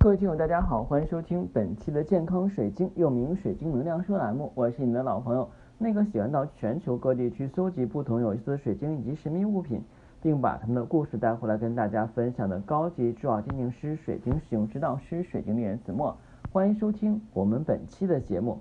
各位听友，大家好，欢迎收听本期的健康水晶，又名水晶能量说栏目。我是你的老朋友，那个喜欢到全球各地去搜集不同有意思的水晶以及神秘物品，并把他们的故事带回来跟大家分享的高级珠宝鉴定师、水晶使用指导师、水晶猎人子墨。欢迎收听我们本期的节目。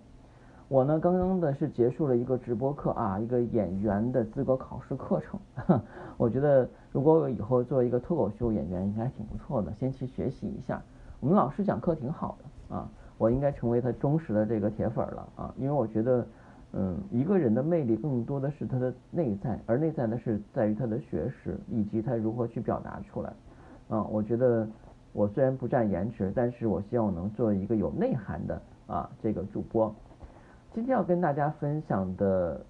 我呢，刚刚的是结束了一个直播课啊，一个演员的资格考试课程。我觉得如果我以后做一个脱口秀演员，应该挺不错的，先去学习一下。我们老师讲课挺好的啊，我应该成为他忠实的这个铁粉了啊，因为我觉得，嗯，一个人的魅力更多的是他的内在，而内在呢是在于他的学识以及他如何去表达出来。啊，我觉得我虽然不占颜值，但是我希望能做一个有内涵的啊这个主播。今天要跟大家分享的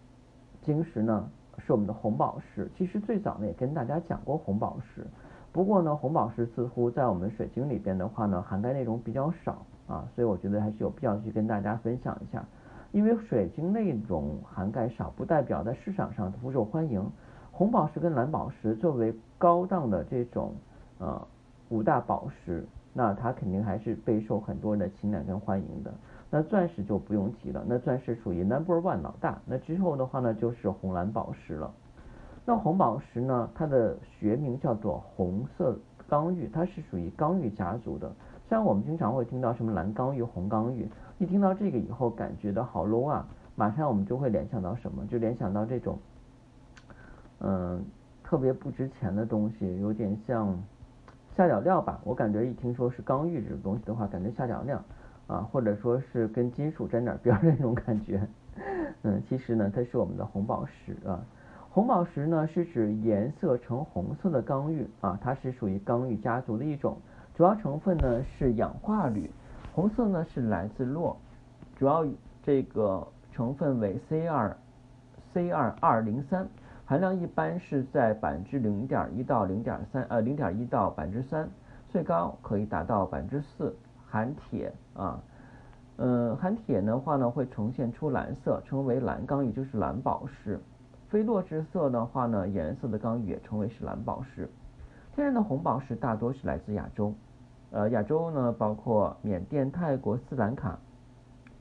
晶石呢是我们的红宝石，其实最早呢也跟大家讲过红宝石。不过呢，红宝石似乎在我们水晶里边的话呢，涵盖内容比较少啊，所以我觉得还是有必要去跟大家分享一下。因为水晶内容涵盖少，不代表在市场上不受欢迎。红宝石跟蓝宝石作为高档的这种呃五大宝石，那它肯定还是备受很多人的青睐跟欢迎的。那钻石就不用提了，那钻石属于 number one 老大。那之后的话呢，就是红蓝宝石了。那红宝石呢？它的学名叫做红色刚玉，它是属于刚玉家族的。像我们经常会听到什么蓝刚玉、红刚玉，一听到这个以后，感觉到好 low 啊！马上我们就会联想到什么？就联想到这种，嗯，特别不值钱的东西，有点像下脚料吧。我感觉一听说是刚玉这种东西的话，感觉下脚料啊，或者说是跟金属沾点边儿那种感觉。嗯，其实呢，它是我们的红宝石啊。红宝石呢，是指颜色呈红色的刚玉啊，它是属于刚玉家族的一种，主要成分呢是氧化铝，红色呢是来自铬，主要这个成分为 C 二 C 二二零三，含量一般是在百分之零点一到零点三呃零点一到百分之三，最高可以达到百分之四，含铁啊，嗯含铁的话呢会呈现出蓝色，称为蓝刚，也就是蓝宝石。非落之色的话呢，颜色的刚玉也称为是蓝宝石。天然的红宝石大多是来自亚洲，呃，亚洲呢包括缅甸、泰国、斯兰卡、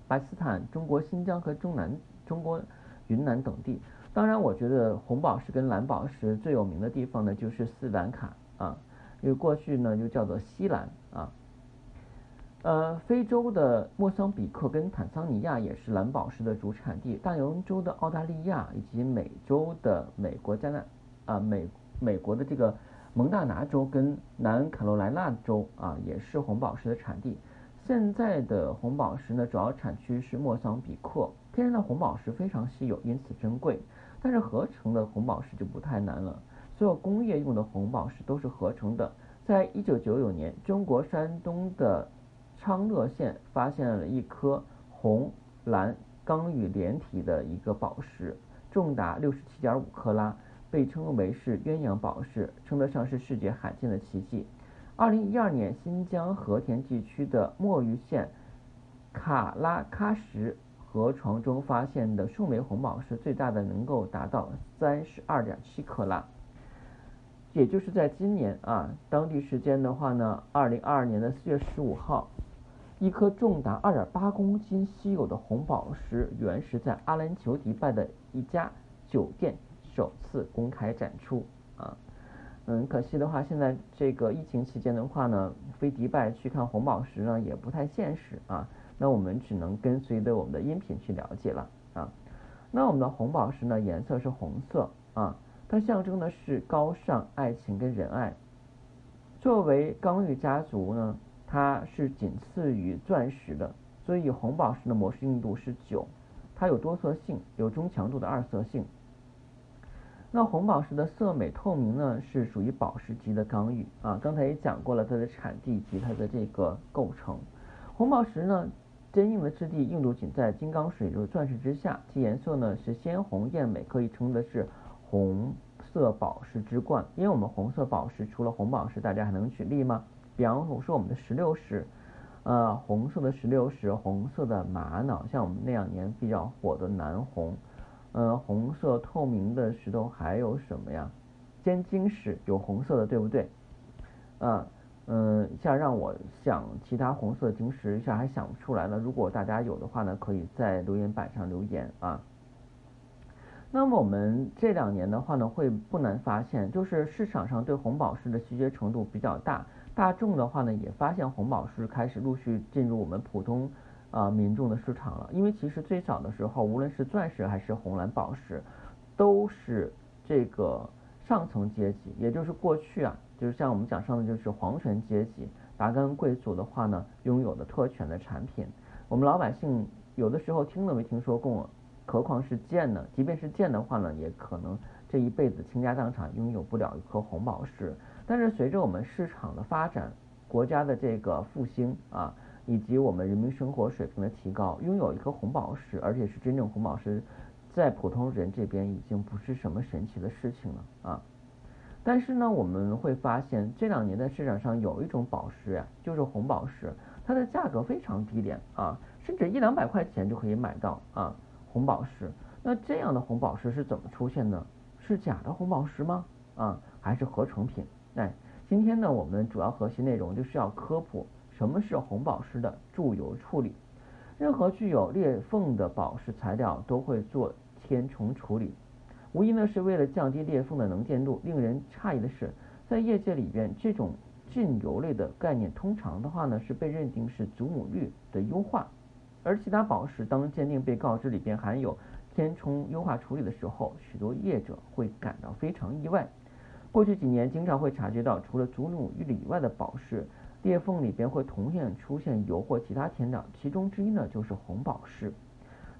巴基斯坦、中国新疆和中南中国云南等地。当然，我觉得红宝石跟蓝宝石最有名的地方呢就是斯兰卡啊，因为过去呢就叫做西兰啊。呃，非洲的莫桑比克跟坦桑尼亚也是蓝宝石的主产地，大洋洲的澳大利亚以及美洲的美国加纳啊美美国的这个蒙大拿州跟南卡罗来纳州啊也是红宝石的产地。现在的红宝石呢，主要产区是莫桑比克。天然的红宝石非常稀有，因此珍贵。但是合成的红宝石就不太难了，所有工业用的红宝石都是合成的。在一九九九年，中国山东的昌乐县发现了一颗红蓝刚玉连体的一个宝石，重达六十七点五克拉，被称为是鸳鸯宝石，称得上是世界罕见的奇迹。二零一二年，新疆和田地区的墨鱼县卡拉喀什河床中发现的树莓红宝石，最大的能够达到三十二点七克拉。也就是在今年啊，当地时间的话呢，二零二二年的四月十五号。一颗重达二点八公斤稀有的红宝石原石在阿联酋迪拜的一家酒店首次公开展出啊，嗯，可惜的话，现在这个疫情期间的话呢，飞迪拜去看红宝石呢也不太现实啊，那我们只能跟随着我们的音频去了解了啊。那我们的红宝石呢颜色是红色啊，它象征的是高尚、爱情跟仁爱。作为刚玉家族呢。它是仅次于钻石的，所以红宝石的模式硬度是九，它有多色性，有中强度的二色性。那红宝石的色美透明呢，是属于宝石级的刚玉啊。刚才也讲过了它的产地及它的这个构成。红宝石呢，坚硬的质地，硬度仅在金刚石，也就是钻石之下，其颜色呢是鲜红艳美，可以称的是红色宝石之冠。因为我们红色宝石除了红宝石，大家还能举例吗？比方说我们的石榴石，呃，红色的石榴石，红色的玛瑙，像我们那两年比较火的南红，呃，红色透明的石头还有什么呀？尖晶石有红色的，对不对？啊，嗯，像让我想其他红色晶石一下还想不出来了。如果大家有的话呢，可以在留言板上留言啊。那么我们这两年的话呢，会不难发现，就是市场上对红宝石的稀缺程度比较大，大众的话呢也发现红宝石开始陆续进入我们普通啊民众的市场了。因为其实最早的时候，无论是钻石还是红蓝宝石，都是这个上层阶级，也就是过去啊，就是像我们讲上的就是皇权阶级、达官贵族的话呢，拥有的特权的产品。我们老百姓有的时候听都没听说过。何况是剑呢？即便是剑的话呢，也可能这一辈子倾家荡产拥有不了一颗红宝石。但是随着我们市场的发展，国家的这个复兴啊，以及我们人民生活水平的提高，拥有一颗红宝石，而且是真正红宝石，在普通人这边已经不是什么神奇的事情了啊。但是呢，我们会发现这两年在市场上有一种宝石呀，就是红宝石，它的价格非常低廉啊，甚至一两百块钱就可以买到啊。红宝石，那这样的红宝石是怎么出现的？是假的红宝石吗？啊，还是合成品？哎，今天呢，我们主要核心内容就是要科普什么是红宝石的注油处理。任何具有裂缝的宝石材料都会做填充处理，无疑呢是为了降低裂缝的能见度。令人诧异的是，在业界里边，这种浸油类的概念通常的话呢是被认定是祖母绿的优化。而其他宝石当鉴定被告知里边含有填充优化处理的时候，许多业者会感到非常意外。过去几年，经常会察觉到，除了祖母绿以外的宝石裂缝里边会同样出现油或其他填料，其中之一呢就是红宝石。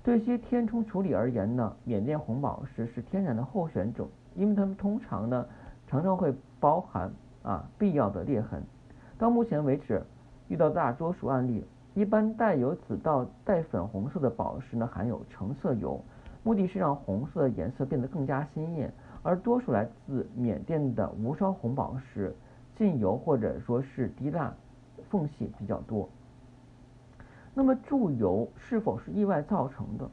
对些填充处理而言呢，缅甸红宝石是天然的候选种，因为它们通常呢常常会包含啊必要的裂痕。到目前为止，遇到大多数案例。一般带有紫到带粉红色的宝石呢，含有橙色油，目的是让红色的颜色变得更加鲜艳。而多数来自缅甸的无烧红宝石，浸油或者说是滴蜡缝隙比较多。那么注油是否是意外造成的？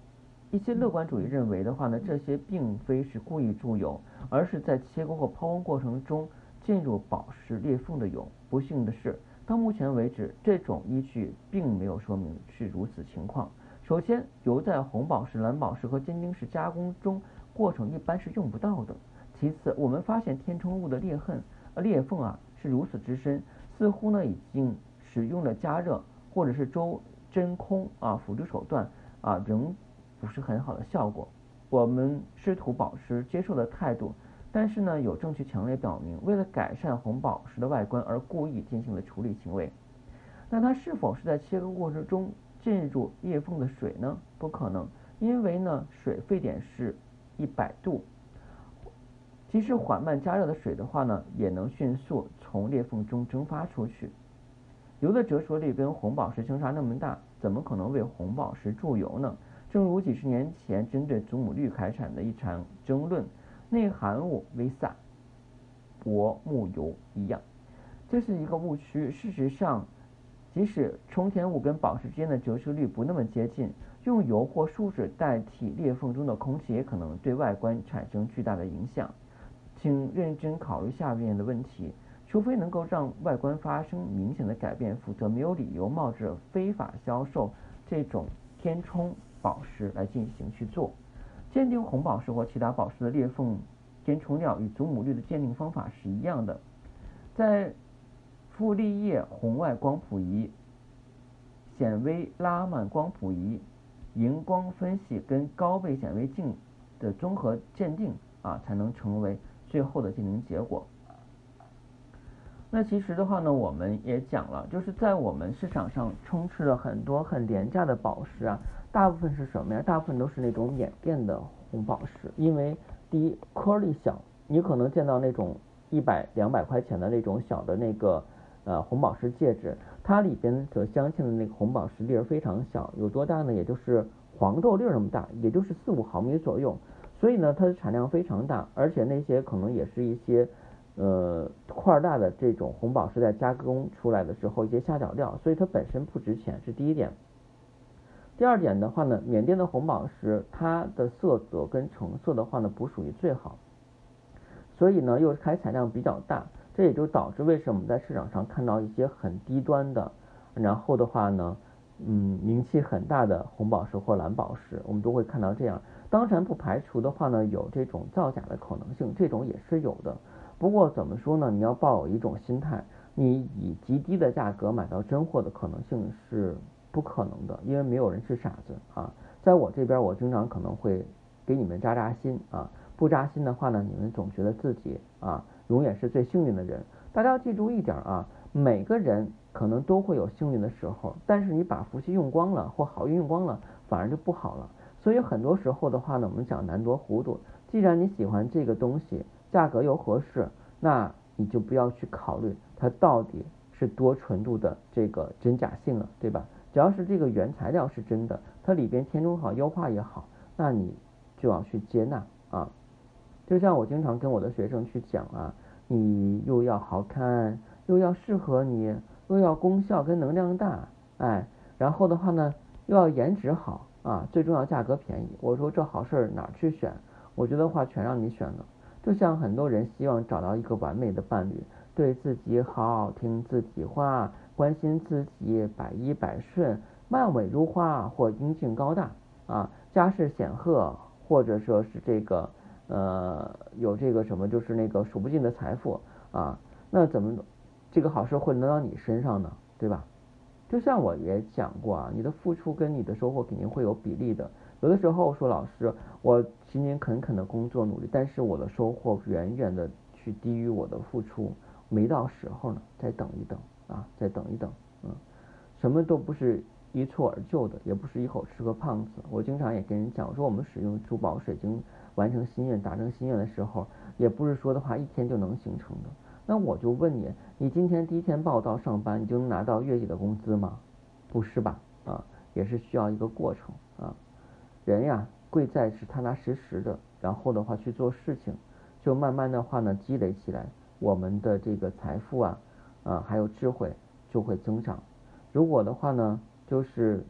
一些乐观主义认为的话呢，这些并非是故意注油，而是在切割或抛光过程中进入宝石裂缝的油。不幸的是。到目前为止，这种依据并没有说明是如此情况。首先，油在红宝石、蓝宝石和尖晶石加工中过程一般是用不到的。其次，我们发现填充物的裂痕、裂缝啊是如此之深，似乎呢已经使用了加热或者是周真空啊辅助手段啊，仍不是很好的效果。我们试图保持接受的态度。但是呢，有证据强烈表明，为了改善红宝石的外观而故意进行了处理行为。那它是否是在切割过程中进入裂缝的水呢？不可能，因为呢，水沸点是一百度，即使缓慢加热的水的话呢，也能迅速从裂缝中蒸发出去。油的折射率跟红宝石相差那么大，怎么可能为红宝石注油呢？正如几十年前针对祖母绿开产的一场争论。内含物为钾、铂、木油一样，这是一个误区。事实上，即使充填物跟宝石之间的折射率不那么接近，用油或树脂代替裂缝中的空气，也可能对外观产生巨大的影响。请认真考虑下面的问题：除非能够让外观发生明显的改变，否则没有理由冒着非法销售这种填充宝石来进行去做。鉴定红宝石或其他宝石的裂缝填充料与祖母绿的鉴定方法是一样的，在傅立叶红外光谱仪、显微拉曼光谱仪、荧光分析跟高倍显微镜的综合鉴定啊，才能成为最后的鉴定结果。那其实的话呢，我们也讲了，就是在我们市场上充斥了很多很廉价的宝石啊。大部分是什么呀？大部分都是那种缅甸的红宝石，因为第一颗粒小，你可能见到那种一百两百块钱的那种小的那个呃红宝石戒指，它里边所镶嵌的那个红宝石粒儿非常小，有多大呢？也就是黄豆粒儿那么大，也就是四五毫米左右。所以呢，它的产量非常大，而且那些可能也是一些呃块大的这种红宝石在加工出来的时候一些下脚料，所以它本身不值钱，是第一点。第二点的话呢，缅甸的红宝石它的色泽跟成色的话呢不属于最好，所以呢又开采量比较大，这也就导致为什么在市场上看到一些很低端的，然后的话呢，嗯，名气很大的红宝石或蓝宝石，我们都会看到这样。当然不排除的话呢，有这种造假的可能性，这种也是有的。不过怎么说呢？你要抱有一种心态，你以极低的价格买到真货的可能性是不可能的，因为没有人是傻子啊。在我这边，我经常可能会给你们扎扎心啊，不扎心的话呢，你们总觉得自己啊永远是最幸运的人。大家要记住一点啊，每个人可能都会有幸运的时候，但是你把福气用光了或好运用光了，反而就不好了。所以很多时候的话呢，我们讲难得糊涂。既然你喜欢这个东西，价格又合适，那你就不要去考虑它到底是多纯度的这个真假性了，对吧？只要是这个原材料是真的，它里边填充好、优化也好，那你就要去接纳啊。就像我经常跟我的学生去讲啊，你又要好看，又要适合你，又要功效跟能量大，哎，然后的话呢，又要颜值好啊，最重要价格便宜。我说这好事儿哪去选？我觉得话全让你选了。就像很多人希望找到一个完美的伴侣，对自己好，听自己话，关心自己，百依百顺，貌美如花或英俊高大啊，家世显赫，或者说是这个呃有这个什么就是那个数不尽的财富啊，那怎么这个好事会轮到你身上呢？对吧？就像我也讲过啊，你的付出跟你的收获肯定会有比例的。有的时候说老师，我勤勤恳恳的工作努力，但是我的收获远远的去低于我的付出，没到时候呢，再等一等啊，再等一等，嗯，什么都不是一蹴而就的，也不是一口吃个胖子。我经常也跟人讲说，我们使用珠宝水晶完成心愿、达成心愿的时候，也不是说的话一天就能形成的。那我就问你，你今天第一天报道上班，你就能拿到月底的工资吗？不是吧？啊，也是需要一个过程啊。人呀，贵在是踏踏实实的，然后的话去做事情，就慢慢的话呢积累起来，我们的这个财富啊，啊还有智慧就会增长。如果的话呢，就是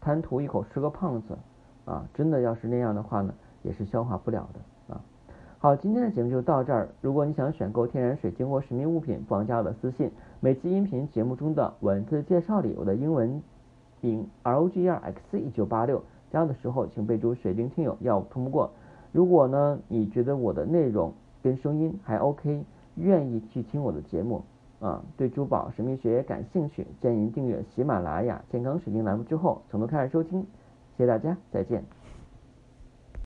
贪图一口吃个胖子，啊，真的要是那样的话呢，也是消化不了的啊。好，今天的节目就到这儿。如果你想选购天然水晶或神秘物品，不妨加我的私信。每期音频节目中的文字介绍里，我的英文名 R O G E R X 一九八六。这样的时候，请备注“水晶听友”，要通过。如果呢，你觉得我的内容跟声音还 OK，愿意去听我的节目啊，对珠宝神秘学感兴趣，建议订阅喜马拉雅健康水晶栏目之后，从头开始收听。谢谢大家，再见。